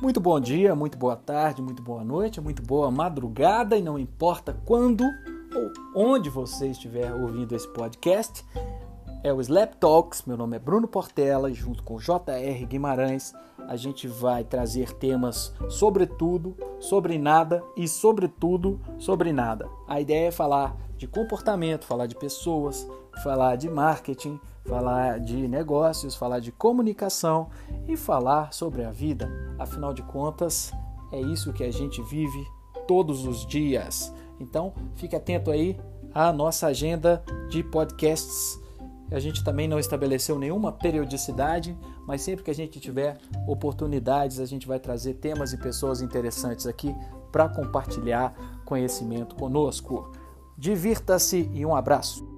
Muito bom dia, muito boa tarde, muito boa noite, muito boa madrugada e não importa quando ou onde você estiver ouvindo esse podcast. É o Slap Talks, meu nome é Bruno Portela e junto com JR Guimarães a gente vai trazer temas sobre tudo, sobre nada e sobretudo sobre nada. A ideia é falar de comportamento, falar de pessoas, falar de marketing, falar de negócios, falar de comunicação e falar sobre a vida. Afinal de contas, é isso que a gente vive todos os dias. Então, fique atento aí à nossa agenda de podcasts. A gente também não estabeleceu nenhuma periodicidade, mas sempre que a gente tiver oportunidades, a gente vai trazer temas e pessoas interessantes aqui para compartilhar conhecimento conosco. Divirta-se e um abraço.